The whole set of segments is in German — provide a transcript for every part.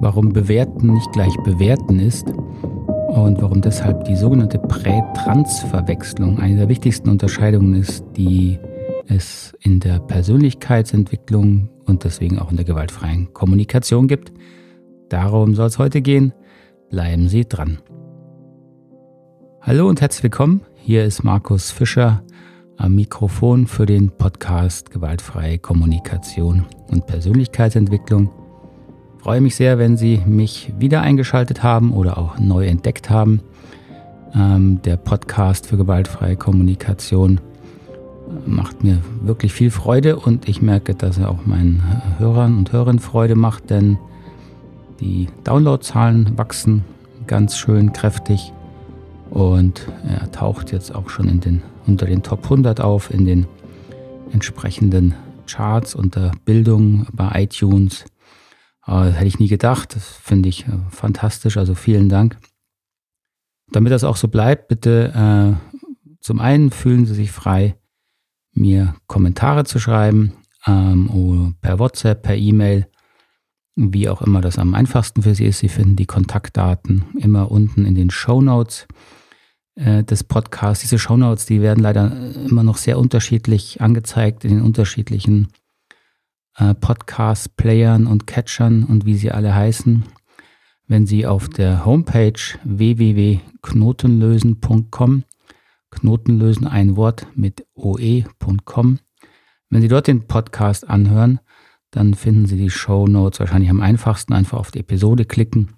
warum Bewerten nicht gleich Bewerten ist und warum deshalb die sogenannte Prä-Trans-Verwechslung eine der wichtigsten Unterscheidungen ist, die es in der Persönlichkeitsentwicklung und deswegen auch in der gewaltfreien Kommunikation gibt. Darum soll es heute gehen. Bleiben Sie dran. Hallo und herzlich willkommen. Hier ist Markus Fischer am Mikrofon für den Podcast Gewaltfreie Kommunikation und Persönlichkeitsentwicklung. Ich freue mich sehr, wenn Sie mich wieder eingeschaltet haben oder auch neu entdeckt haben. Ähm, der Podcast für gewaltfreie Kommunikation macht mir wirklich viel Freude und ich merke, dass er auch meinen Hörern und Hörern Freude macht, denn die Downloadzahlen wachsen ganz schön kräftig und er taucht jetzt auch schon in den, unter den Top 100 auf, in den entsprechenden Charts unter Bildung bei iTunes. Äh, das hätte ich nie gedacht. Das finde ich äh, fantastisch. Also vielen Dank. Damit das auch so bleibt, bitte äh, zum einen fühlen Sie sich frei, mir Kommentare zu schreiben, ähm, per WhatsApp, per E-Mail, wie auch immer das am einfachsten für Sie ist. Sie finden die Kontaktdaten immer unten in den Show Notes äh, des Podcasts. Diese Shownotes, die werden leider immer noch sehr unterschiedlich angezeigt in den unterschiedlichen äh, Podcast-Playern und Catchern und wie sie alle heißen. Wenn Sie auf der Homepage www.knotenlösen.com, Knotenlösen ein Wort mit oe.com, wenn Sie dort den Podcast anhören, dann finden Sie die Show Notes wahrscheinlich am einfachsten. Einfach auf die Episode klicken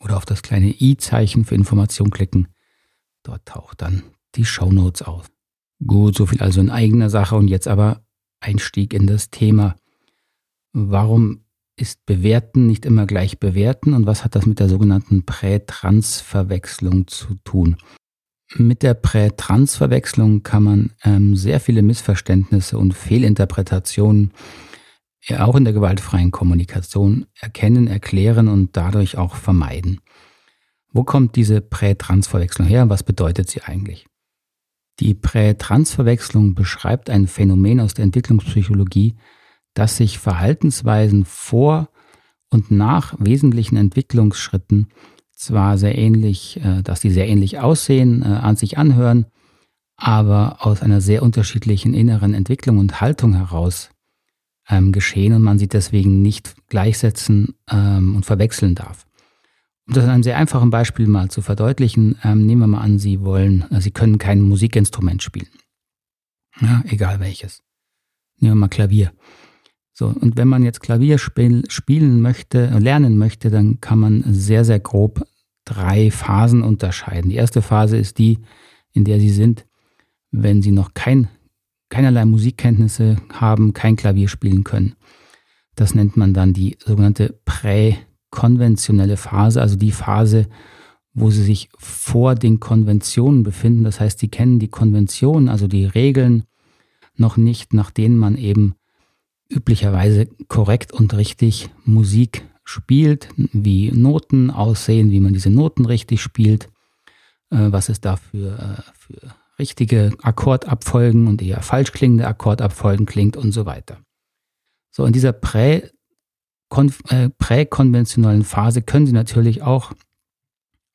oder auf das kleine i-Zeichen für Information klicken. Dort taucht dann die Show Notes auf. Gut, so viel also in eigener Sache und jetzt aber Einstieg in das Thema. Warum ist Bewerten nicht immer gleich Bewerten und was hat das mit der sogenannten Prä-Trans-Verwechslung zu tun? Mit der Prä-Trans-Verwechslung kann man ähm, sehr viele Missverständnisse und Fehlinterpretationen ja, auch in der gewaltfreien Kommunikation erkennen, erklären und dadurch auch vermeiden. Wo kommt diese Prä-Trans-Verwechslung her? Was bedeutet sie eigentlich? Die Prä-Trans-Verwechslung beschreibt ein Phänomen aus der Entwicklungspsychologie, dass sich Verhaltensweisen vor und nach wesentlichen Entwicklungsschritten zwar sehr ähnlich, äh, dass die sehr ähnlich aussehen, äh, an sich anhören, aber aus einer sehr unterschiedlichen inneren Entwicklung und Haltung heraus ähm, geschehen und man sie deswegen nicht gleichsetzen ähm, und verwechseln darf. Um das an einem sehr einfachen Beispiel mal zu verdeutlichen, ähm, nehmen wir mal an, Sie wollen, äh, Sie können kein Musikinstrument spielen. Ja, egal welches. Nehmen wir mal Klavier. So, und wenn man jetzt Klavier spiel, spielen möchte, äh, lernen möchte, dann kann man sehr, sehr grob drei Phasen unterscheiden. Die erste Phase ist die, in der Sie sind, wenn Sie noch kein, keinerlei Musikkenntnisse haben, kein Klavier spielen können. Das nennt man dann die sogenannte Prä- konventionelle Phase, also die Phase, wo sie sich vor den Konventionen befinden. Das heißt, sie kennen die Konventionen, also die Regeln noch nicht, nach denen man eben üblicherweise korrekt und richtig Musik spielt, wie Noten aussehen, wie man diese Noten richtig spielt, äh, was es da für, äh, für richtige Akkordabfolgen und eher falsch klingende Akkordabfolgen klingt und so weiter. So, in dieser Prä- äh, präkonventionellen Phase können Sie natürlich auch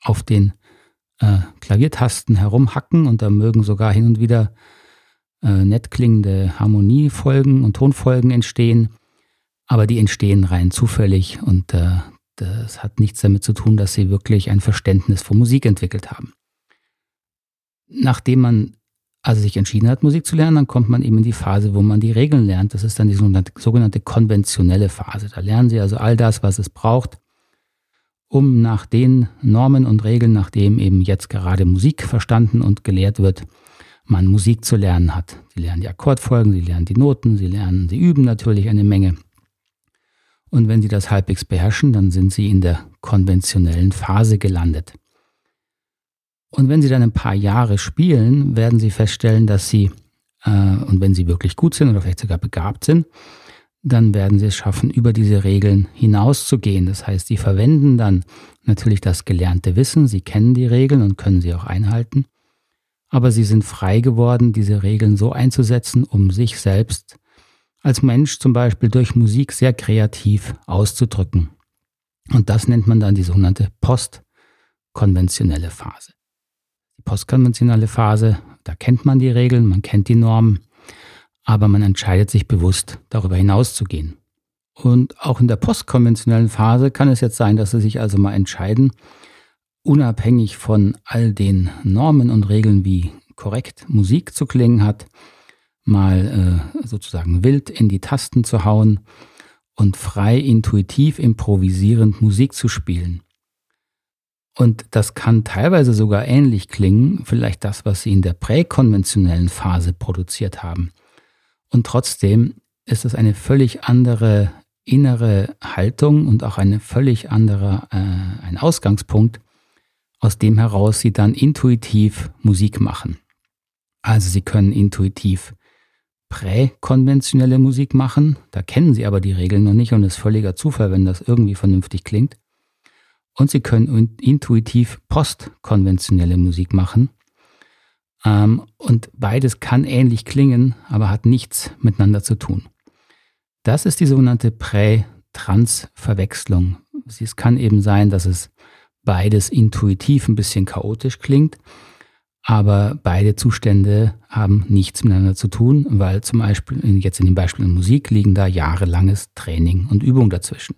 auf den äh, Klaviertasten herumhacken und da mögen sogar hin und wieder äh, nett klingende Harmoniefolgen und Tonfolgen entstehen, aber die entstehen rein zufällig und äh, das hat nichts damit zu tun, dass Sie wirklich ein Verständnis von Musik entwickelt haben. Nachdem man also sich entschieden hat, Musik zu lernen, dann kommt man eben in die Phase, wo man die Regeln lernt. Das ist dann die sogenannte, konventionelle Phase. Da lernen Sie also all das, was es braucht, um nach den Normen und Regeln, nach dem eben jetzt gerade Musik verstanden und gelehrt wird, man Musik zu lernen hat. Sie lernen die Akkordfolgen, Sie lernen die Noten, Sie lernen, Sie üben natürlich eine Menge. Und wenn Sie das halbwegs beherrschen, dann sind Sie in der konventionellen Phase gelandet. Und wenn Sie dann ein paar Jahre spielen, werden Sie feststellen, dass Sie, äh, und wenn Sie wirklich gut sind oder vielleicht sogar begabt sind, dann werden Sie es schaffen, über diese Regeln hinauszugehen. Das heißt, Sie verwenden dann natürlich das gelernte Wissen, Sie kennen die Regeln und können sie auch einhalten, aber Sie sind frei geworden, diese Regeln so einzusetzen, um sich selbst als Mensch zum Beispiel durch Musik sehr kreativ auszudrücken. Und das nennt man dann die sogenannte postkonventionelle Phase. Die postkonventionelle Phase, da kennt man die Regeln, man kennt die Normen, aber man entscheidet sich bewusst, darüber hinauszugehen. Und auch in der postkonventionellen Phase kann es jetzt sein, dass Sie sich also mal entscheiden, unabhängig von all den Normen und Regeln, wie korrekt Musik zu klingen hat, mal äh, sozusagen wild in die Tasten zu hauen und frei intuitiv improvisierend Musik zu spielen. Und das kann teilweise sogar ähnlich klingen, vielleicht das, was sie in der präkonventionellen Phase produziert haben. Und trotzdem ist es eine völlig andere innere Haltung und auch eine völlig andere, äh, ein Ausgangspunkt, aus dem heraus sie dann intuitiv Musik machen. Also sie können intuitiv präkonventionelle Musik machen, da kennen sie aber die Regeln noch nicht und es ist völliger Zufall, wenn das irgendwie vernünftig klingt. Und sie können intuitiv postkonventionelle Musik machen. Ähm, und beides kann ähnlich klingen, aber hat nichts miteinander zu tun. Das ist die sogenannte Prä-Trans-Verwechslung. Es kann eben sein, dass es beides intuitiv ein bisschen chaotisch klingt, aber beide Zustände haben nichts miteinander zu tun, weil zum Beispiel jetzt in dem Beispiel in Musik liegen da jahrelanges Training und Übung dazwischen.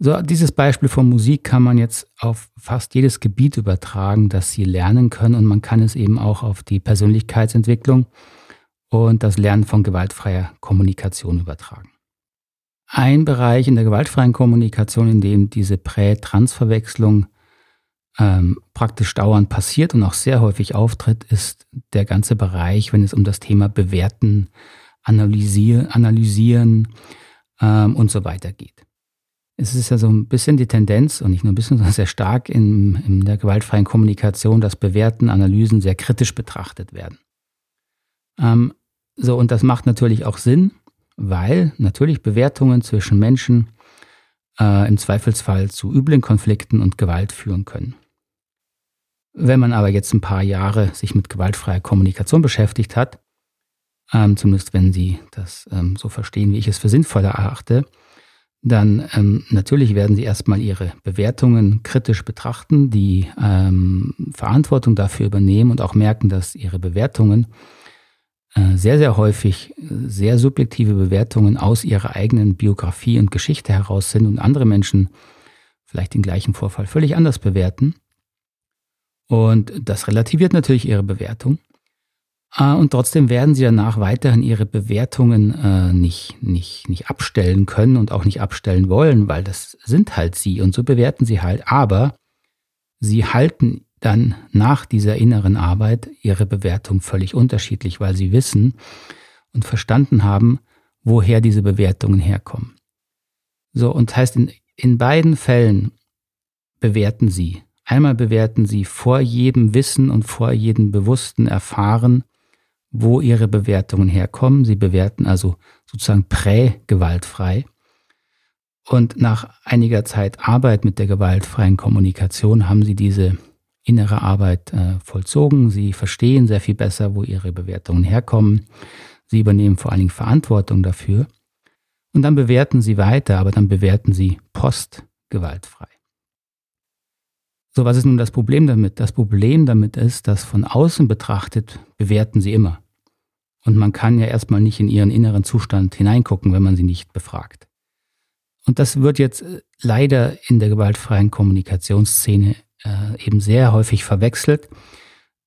So, dieses Beispiel von Musik kann man jetzt auf fast jedes Gebiet übertragen, das Sie lernen können und man kann es eben auch auf die Persönlichkeitsentwicklung und das Lernen von gewaltfreier Kommunikation übertragen. Ein Bereich in der gewaltfreien Kommunikation, in dem diese Prä-Trans-Verwechslung ähm, praktisch dauernd passiert und auch sehr häufig auftritt, ist der ganze Bereich, wenn es um das Thema Bewerten, Analysieren, analysieren ähm, und so weiter geht. Es ist ja so ein bisschen die Tendenz, und nicht nur ein bisschen, sondern sehr stark in, in der gewaltfreien Kommunikation, dass Bewerten, Analysen sehr kritisch betrachtet werden. Ähm, so, und das macht natürlich auch Sinn, weil natürlich Bewertungen zwischen Menschen äh, im Zweifelsfall zu üblen Konflikten und Gewalt führen können. Wenn man aber jetzt ein paar Jahre sich mit gewaltfreier Kommunikation beschäftigt hat, ähm, zumindest wenn Sie das ähm, so verstehen, wie ich es für sinnvoll erachte, dann ähm, natürlich werden Sie erstmal Ihre Bewertungen kritisch betrachten, die ähm, Verantwortung dafür übernehmen und auch merken, dass Ihre Bewertungen sehr, sehr häufig äh, sehr subjektive Bewertungen aus ihrer eigenen Biografie und Geschichte heraus sind und andere Menschen vielleicht den gleichen Vorfall völlig anders bewerten. Und das relativiert natürlich ihre Bewertung. Äh, und trotzdem werden sie danach weiterhin ihre Bewertungen nicht, nicht, nicht abstellen können und auch nicht abstellen wollen, weil das sind halt sie und so bewerten sie halt. Aber sie halten dann nach dieser inneren Arbeit ihre Bewertung völlig unterschiedlich, weil sie wissen und verstanden haben, woher diese Bewertungen herkommen. So, und heißt, in, in beiden Fällen bewerten sie. Einmal bewerten sie vor jedem Wissen und vor jedem bewussten Erfahren, wo ihre Bewertungen herkommen. Sie bewerten also sozusagen prä-gewaltfrei. Und nach einiger Zeit Arbeit mit der gewaltfreien Kommunikation haben sie diese innere Arbeit äh, vollzogen. Sie verstehen sehr viel besser, wo ihre Bewertungen herkommen. Sie übernehmen vor allen Dingen Verantwortung dafür. Und dann bewerten sie weiter, aber dann bewerten sie postgewaltfrei. So, was ist nun das Problem damit? Das Problem damit ist, dass von außen betrachtet bewerten sie immer. Und man kann ja erstmal nicht in ihren inneren Zustand hineingucken, wenn man sie nicht befragt. Und das wird jetzt äh, leider in der gewaltfreien Kommunikationsszene äh, eben sehr häufig verwechselt,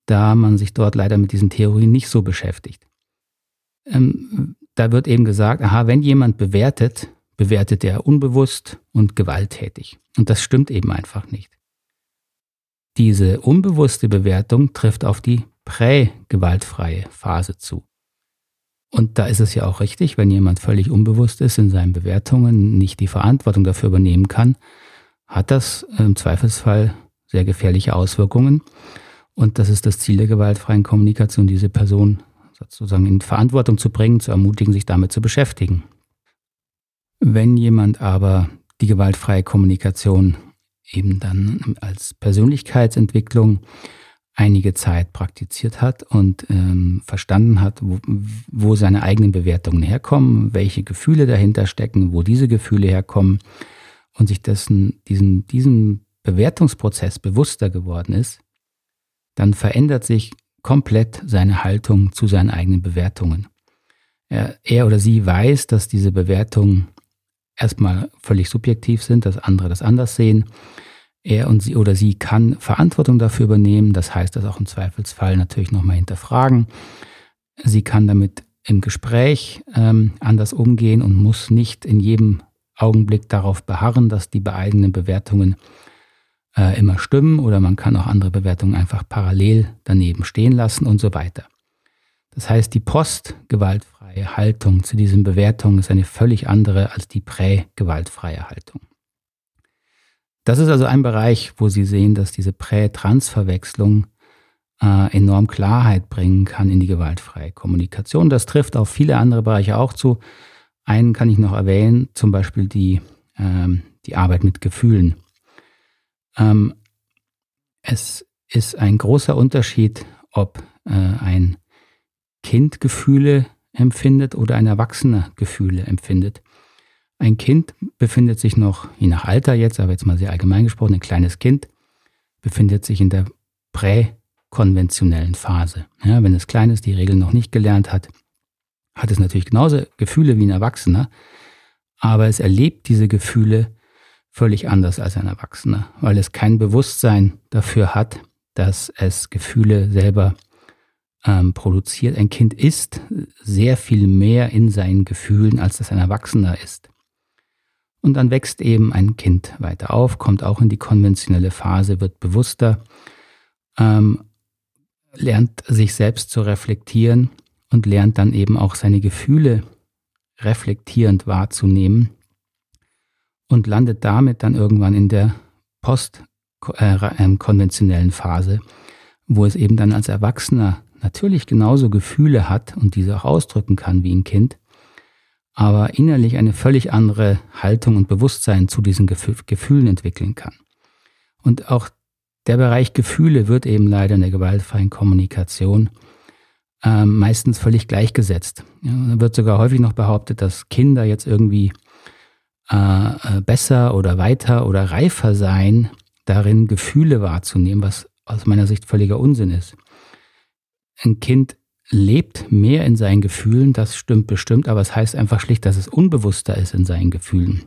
da man sich dort leider mit diesen Theorien nicht so beschäftigt. Ähm, da wird eben gesagt, aha, wenn jemand bewertet, bewertet er unbewusst und gewalttätig. Und das stimmt eben einfach nicht. Diese unbewusste Bewertung trifft auf die prä-gewaltfreie Phase zu. Und da ist es ja auch richtig, wenn jemand völlig unbewusst ist in seinen Bewertungen, nicht die Verantwortung dafür übernehmen kann, hat das im Zweifelsfall sehr gefährliche Auswirkungen. Und das ist das Ziel der gewaltfreien Kommunikation, diese Person sozusagen in Verantwortung zu bringen, zu ermutigen, sich damit zu beschäftigen. Wenn jemand aber die gewaltfreie Kommunikation eben dann als Persönlichkeitsentwicklung einige Zeit praktiziert hat und ähm, verstanden hat, wo, wo seine eigenen Bewertungen herkommen, welche Gefühle dahinter stecken, wo diese Gefühle herkommen und sich dessen, diesen, diesem Bewertungsprozess bewusster geworden ist, dann verändert sich komplett seine Haltung zu seinen eigenen Bewertungen. Er, er oder sie weiß, dass diese Bewertungen erstmal völlig subjektiv sind, dass andere das anders sehen. Er und sie oder sie kann Verantwortung dafür übernehmen, das heißt das auch im Zweifelsfall natürlich nochmal hinterfragen. Sie kann damit im Gespräch ähm, anders umgehen und muss nicht in jedem Augenblick darauf beharren, dass die eigenen Bewertungen äh, immer stimmen oder man kann auch andere Bewertungen einfach parallel daneben stehen lassen und so weiter. Das heißt, die postgewaltfreie Haltung zu diesen Bewertungen ist eine völlig andere als die prä-gewaltfreie Haltung. Das ist also ein Bereich, wo Sie sehen, dass diese Prä-Trans-Verwechslung äh, enorm Klarheit bringen kann in die gewaltfreie Kommunikation. Das trifft auf viele andere Bereiche auch zu. Einen kann ich noch erwähnen, zum Beispiel die, ähm, die Arbeit mit Gefühlen. Ähm, es ist ein großer Unterschied, ob äh, ein Kind Gefühle empfindet oder ein Erwachsener Gefühle empfindet. Ein Kind befindet sich noch, je nach Alter jetzt, aber jetzt mal sehr allgemein gesprochen, ein kleines Kind befindet sich in der präkonventionellen Phase. Ja, wenn es klein ist, die Regeln noch nicht gelernt hat, hat es natürlich genauso Gefühle wie ein Erwachsener, aber es erlebt diese Gefühle völlig anders als ein Erwachsener, weil es kein Bewusstsein dafür hat, dass es Gefühle selber ähm, produziert. Ein Kind ist sehr viel mehr in seinen Gefühlen, als das ein Erwachsener ist. Und dann wächst eben ein Kind weiter auf, kommt auch in die konventionelle Phase, wird bewusster, ähm, lernt sich selbst zu reflektieren und lernt dann eben auch seine Gefühle reflektierend wahrzunehmen und landet damit dann irgendwann in der postkonventionellen äh, Phase, wo es eben dann als Erwachsener natürlich genauso Gefühle hat und diese auch ausdrücken kann wie ein Kind, aber innerlich eine völlig andere Haltung und Bewusstsein zu diesen Gefühlen entwickeln kann. Und auch der Bereich Gefühle wird eben leider in der gewaltfreien Kommunikation äh, meistens völlig gleichgesetzt. Ja, wird sogar häufig noch behauptet, dass Kinder jetzt irgendwie äh, besser oder weiter oder reifer seien, darin Gefühle wahrzunehmen, was aus meiner Sicht völliger Unsinn ist. Ein Kind lebt mehr in seinen Gefühlen, das stimmt bestimmt, aber es heißt einfach schlicht, dass es unbewusster ist in seinen Gefühlen.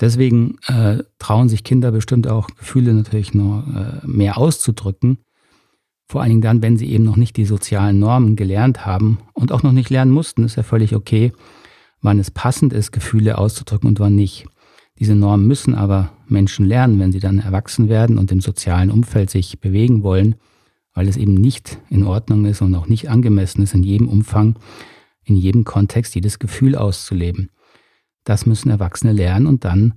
Deswegen äh, trauen sich Kinder bestimmt auch Gefühle natürlich noch äh, mehr auszudrücken. Vor allen Dingen dann, wenn sie eben noch nicht die sozialen Normen gelernt haben und auch noch nicht lernen mussten, ist ja völlig okay, wann es passend ist, Gefühle auszudrücken und wann nicht. Diese Normen müssen aber Menschen lernen, wenn sie dann erwachsen werden und im sozialen Umfeld sich bewegen wollen weil es eben nicht in Ordnung ist und auch nicht angemessen ist, in jedem Umfang, in jedem Kontext jedes Gefühl auszuleben. Das müssen Erwachsene lernen und dann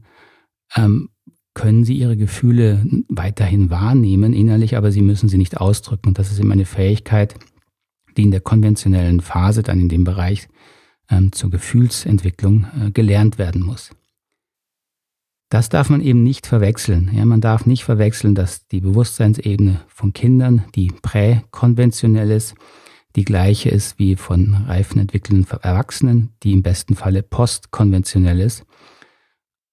ähm, können sie ihre Gefühle weiterhin wahrnehmen innerlich, aber sie müssen sie nicht ausdrücken. Und das ist eben eine Fähigkeit, die in der konventionellen Phase dann in dem Bereich ähm, zur Gefühlsentwicklung äh, gelernt werden muss. Das darf man eben nicht verwechseln. Ja, man darf nicht verwechseln, dass die Bewusstseinsebene von Kindern, die präkonventionell ist, die gleiche ist wie von reifen entwickelnden Erwachsenen, die im besten Falle postkonventionell ist.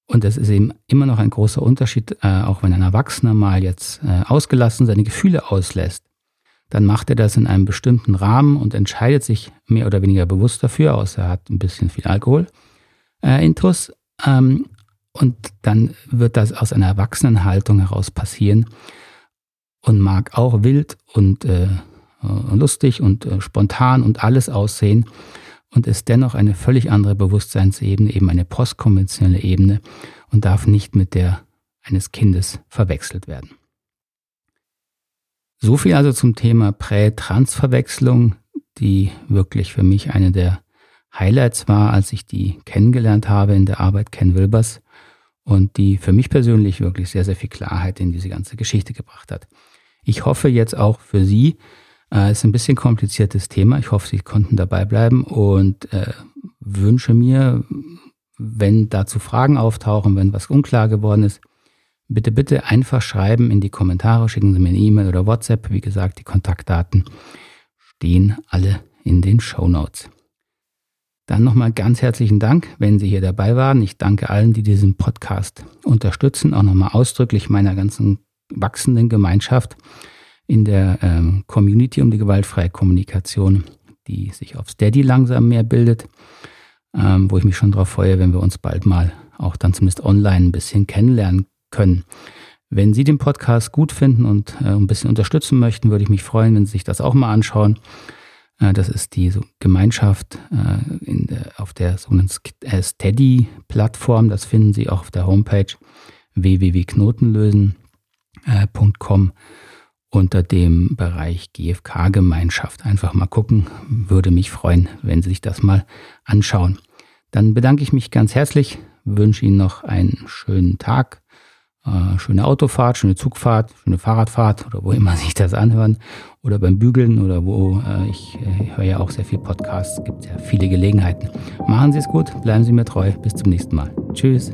Und das ist eben immer noch ein großer Unterschied, äh, auch wenn ein Erwachsener mal jetzt äh, ausgelassen seine Gefühle auslässt, dann macht er das in einem bestimmten Rahmen und entscheidet sich mehr oder weniger bewusst dafür, außer er hat ein bisschen viel Alkohol. Äh, Intus, ähm, und dann wird das aus einer Erwachsenenhaltung heraus passieren und mag auch wild und äh, lustig und äh, spontan und alles aussehen und ist dennoch eine völlig andere Bewusstseinsebene, eben eine postkonventionelle Ebene und darf nicht mit der eines Kindes verwechselt werden. So viel also zum Thema Prä-Trans-Verwechslung, die wirklich für mich eine der Highlights war, als ich die kennengelernt habe in der Arbeit Ken Wilbers und die für mich persönlich wirklich sehr, sehr viel Klarheit in diese ganze Geschichte gebracht hat. Ich hoffe jetzt auch für Sie, äh, es ist ein bisschen kompliziertes Thema. Ich hoffe, Sie konnten dabei bleiben und äh, wünsche mir, wenn dazu Fragen auftauchen, wenn was unklar geworden ist, bitte, bitte einfach schreiben in die Kommentare, schicken Sie mir eine E-Mail oder WhatsApp. Wie gesagt, die Kontaktdaten stehen alle in den Show Notes. Dann nochmal ganz herzlichen Dank, wenn Sie hier dabei waren. Ich danke allen, die diesen Podcast unterstützen. Auch nochmal ausdrücklich meiner ganzen wachsenden Gemeinschaft in der ähm, Community um die gewaltfreie Kommunikation, die sich auf Steady langsam mehr bildet, ähm, wo ich mich schon darauf freue, wenn wir uns bald mal auch dann zumindest online ein bisschen kennenlernen können. Wenn Sie den Podcast gut finden und äh, ein bisschen unterstützen möchten, würde ich mich freuen, wenn Sie sich das auch mal anschauen. Äh, das ist die so Gemeinschaft äh, der, auf der sogenannten äh, Steady-Plattform. Das finden Sie auch auf der Homepage www.knotenlösen.com unter dem Bereich GFK-Gemeinschaft. Einfach mal gucken, würde mich freuen, wenn Sie sich das mal anschauen. Dann bedanke ich mich ganz herzlich, wünsche Ihnen noch einen schönen Tag, äh, schöne Autofahrt, schöne Zugfahrt, schöne Fahrradfahrt oder wo immer sich das anhören oder beim Bügeln oder wo äh, ich äh, höre ja auch sehr viel Podcasts, gibt ja viele Gelegenheiten. Machen Sie es gut, bleiben Sie mir treu, bis zum nächsten Mal. Tschüss.